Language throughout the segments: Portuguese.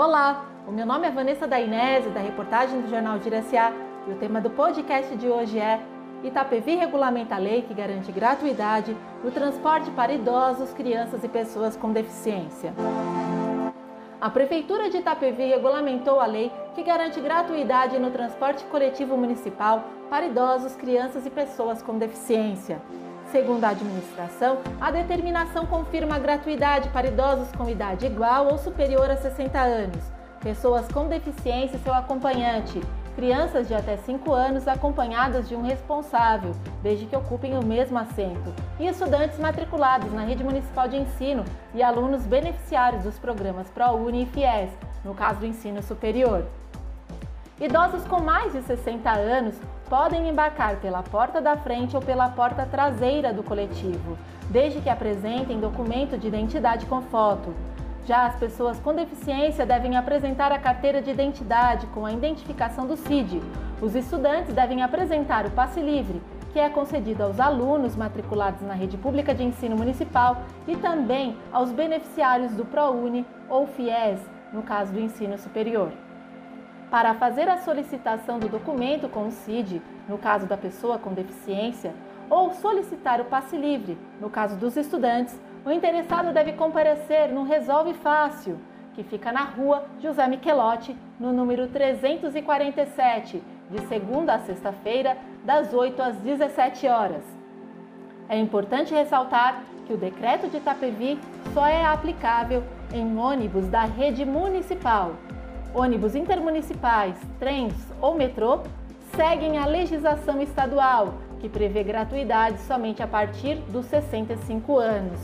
Olá, o meu nome é Vanessa Dainese, da reportagem do Jornal Giraciá, e o tema do podcast de hoje é Itapevi regulamenta a lei que garante gratuidade no transporte para idosos, crianças e pessoas com deficiência. A Prefeitura de Itapevi regulamentou a lei que garante gratuidade no transporte coletivo municipal para idosos, crianças e pessoas com deficiência. Segundo a administração, a determinação confirma a gratuidade para idosos com idade igual ou superior a 60 anos, pessoas com deficiência e seu acompanhante, crianças de até 5 anos acompanhadas de um responsável, desde que ocupem o mesmo assento, e estudantes matriculados na rede municipal de ensino e alunos beneficiários dos programas ProUni e FIES, no caso do ensino superior. Idosos com mais de 60 anos podem embarcar pela porta da frente ou pela porta traseira do coletivo, desde que apresentem documento de identidade com foto. Já as pessoas com deficiência devem apresentar a carteira de identidade com a identificação do CID. Os estudantes devem apresentar o passe livre, que é concedido aos alunos matriculados na rede pública de ensino municipal e também aos beneficiários do ProUni ou FIES, no caso do ensino superior. Para fazer a solicitação do documento com o CID, no caso da pessoa com deficiência, ou solicitar o passe livre, no caso dos estudantes, o interessado deve comparecer no Resolve Fácil, que fica na rua José Michelotti, no número 347, de segunda a sexta-feira, das 8 às 17 horas. É importante ressaltar que o decreto de Itapevi só é aplicável em ônibus da rede municipal ônibus intermunicipais, trens ou metrô seguem a legislação estadual, que prevê gratuidade somente a partir dos 65 anos.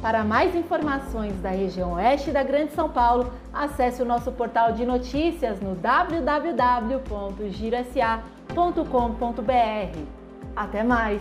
Para mais informações da região oeste da Grande São Paulo, acesse o nosso portal de notícias no www.girasa.com.br. Até mais!